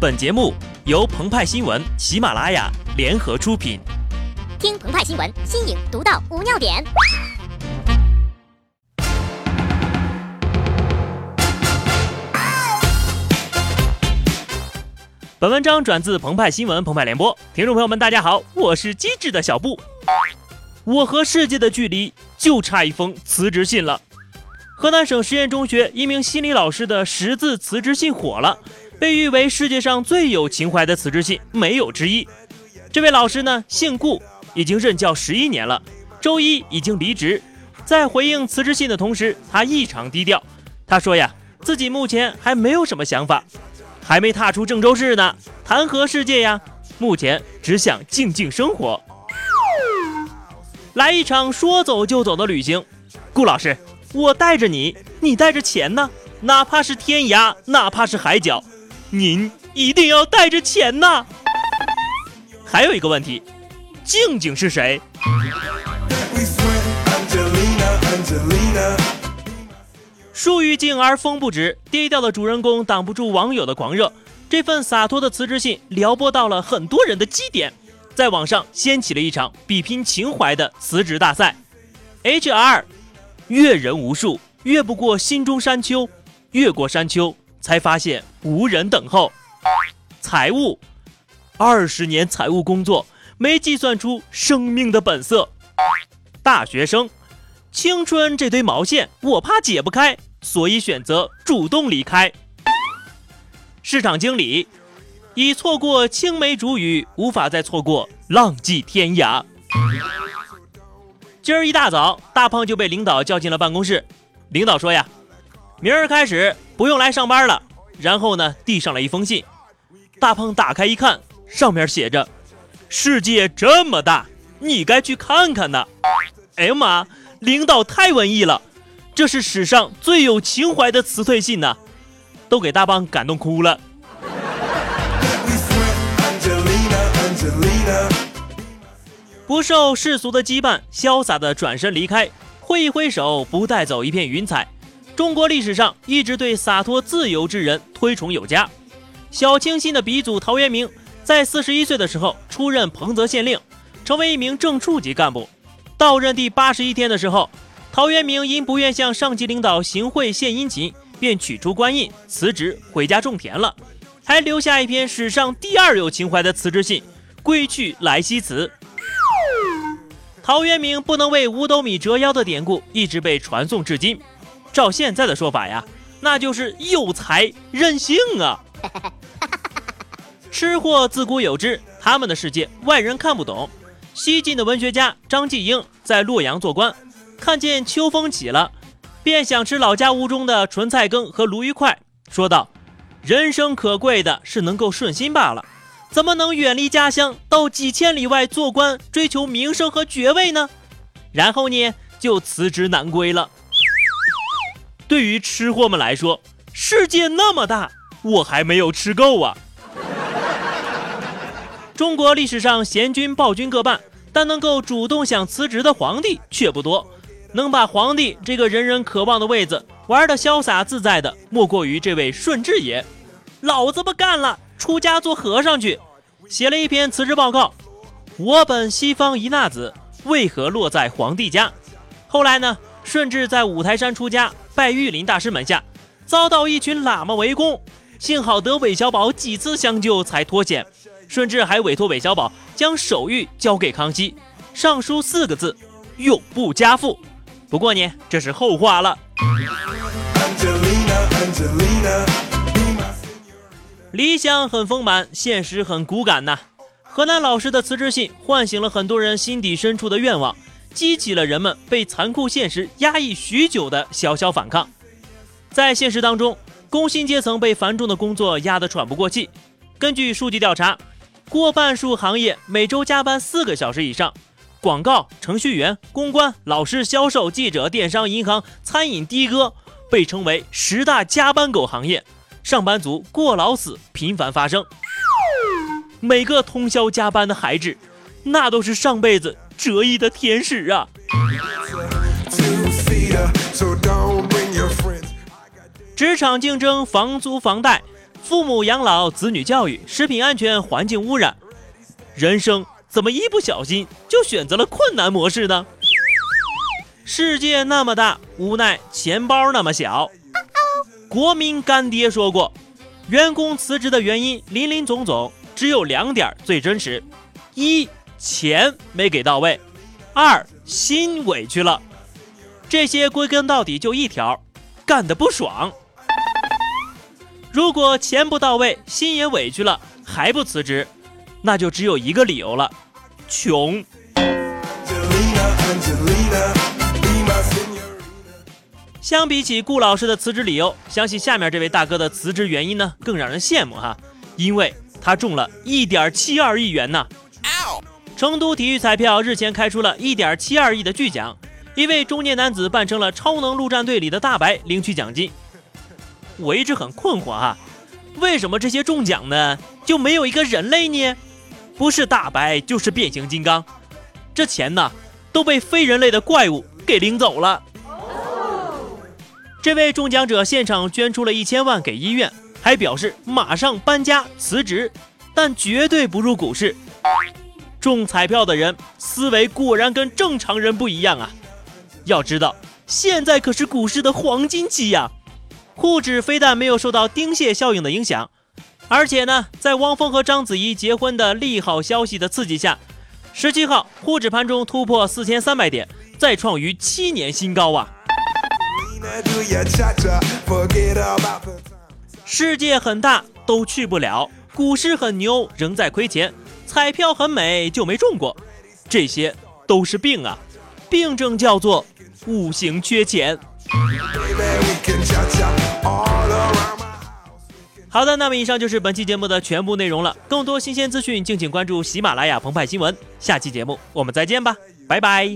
本节目由澎湃新闻、喜马拉雅联合出品。听澎湃新闻，新颖独到，无尿点。本文章转自澎湃新闻、澎湃联播。听众朋友们，大家好，我是机智的小布。我和世界的距离就差一封辞职信了。河南省实验中学一名心理老师的十字辞职信火了。被誉为世界上最有情怀的辞职信，没有之一。这位老师呢，姓顾，已经任教十一年了。周一已经离职，在回应辞职信的同时，他异常低调。他说呀，自己目前还没有什么想法，还没踏出郑州市呢，谈何世界呀？目前只想静静生活，来一场说走就走的旅行。顾老师，我带着你，你带着钱呢？哪怕是天涯，哪怕是海角。您一定要带着钱呐！还有一个问题，静静是谁？树欲静而风不止，低调的主人公挡不住网友的狂热。这份洒脱的辞职信撩拨到了很多人的基点，在网上掀起了一场比拼情怀的辞职大赛。HR，阅人无数，越不过心中山丘，越过山丘。才发现无人等候。财务，二十年财务工作没计算出生命的本色。大学生，青春这堆毛线我怕解不开，所以选择主动离开。市场经理，已错过青梅竹马，无法再错过浪迹天涯。今儿一大早，大胖就被领导叫进了办公室。领导说呀。明儿开始不用来上班了。然后呢，递上了一封信。大胖打开一看，上面写着：“世界这么大，你该去看看呢。”哎呀妈，领导太文艺了，这是史上最有情怀的辞退信呐，都给大胖感动哭了。不受世俗的羁绊，潇洒的转身离开，挥一挥手，不带走一片云彩。中国历史上一直对洒脱自由之人推崇有加。小清新的鼻祖陶渊明，在四十一岁的时候出任彭泽县令，成为一名正处级干部。到任第八十一天的时候，陶渊明因不愿向上级领导行贿献殷勤，便取出官印辞职回家种田了，还留下一篇史上第二有情怀的辞职信《归去来兮辞》。陶渊明不能为五斗米折腰的典故一直被传颂至今。照现在的说法呀，那就是有才任性啊！吃货自古有之，他们的世界外人看不懂。西晋的文学家张继英在洛阳做官，看见秋风起了，便想吃老家屋中的纯菜羹和鲈鱼块，说道：“人生可贵的是能够顺心罢了，怎么能远离家乡到几千里外做官，追求名声和爵位呢？”然后呢，就辞职南归了。对于吃货们来说，世界那么大，我还没有吃够啊！中国历史上贤君暴君各半，但能够主动想辞职的皇帝却不多。能把皇帝这个人人渴望的位子玩得潇洒自在的，莫过于这位顺治爷。老子不干了，出家做和尚去，写了一篇辞职报告。我本西方一纳子，为何落在皇帝家？后来呢？顺治在五台山出家，拜玉林大师门下，遭到一群喇嘛围攻，幸好得韦小宝几次相救才脱险。顺治还委托韦小宝将手谕交给康熙，上书四个字：永不加赋。不过呢，这是后话了。理想很丰满，现实很骨感呐。河南老师的辞职信唤醒了很多人心底深处的愿望。激起了人们被残酷现实压抑许久的小小反抗。在现实当中，工薪阶层被繁重的工作压得喘不过气。根据数据调查，过半数行业每周加班四个小时以上。广告、程序员、公关、老师、销售、记者、电商、银行、餐饮的哥被称为十大加班狗行业，上班族过劳死频繁发生。每个通宵加班的孩子，那都是上辈子。折翼的天使啊！职场竞争，房租房贷，父母养老、子女教育、食品安全、环境污染，人生怎么一不小心就选择了困难模式呢？世界那么大，无奈钱包那么小。国民干爹说过，员工辞职的原因林林总总，只有两点最真实：一，钱没给到位；二，心委屈了。这些归根到底就一条，干的不爽。如果钱不到位，心也委屈了，还不辞职，那就只有一个理由了：穷。相比起顾老师的辞职理由，相信下面这位大哥的辞职原因呢更让人羡慕哈，因为他中了一点七二亿元呢。成都体育彩票日前开出了一点七二亿的巨奖，一位中年男子扮成了超能陆战队里的大白领取奖金。我一直很困惑哈，为什么这些中奖的就没有一个人类呢？不是大白就是变形金刚，这钱呢都被非人类的怪物给领走了。这位中奖者现场捐出了一千万给医院，还表示马上搬家辞职，但绝对不入股市。中彩票的人思维果然跟正常人不一样啊！要知道，现在可是股市的黄金期呀！沪指非但没有受到丁蟹效应的影响，而且呢，在汪峰和章子怡结婚的利好消息的刺激下，十七号沪指盘中突破四千三百点，再创逾七年新高啊！世界很大，都去不了；股市很牛，仍在亏钱；彩票很美，就没中过。这些都是病啊！病症叫做五行缺钱。好的，那么以上就是本期节目的全部内容了。更多新鲜资讯，敬请关注喜马拉雅澎湃新闻。下期节目我们再见吧，拜拜。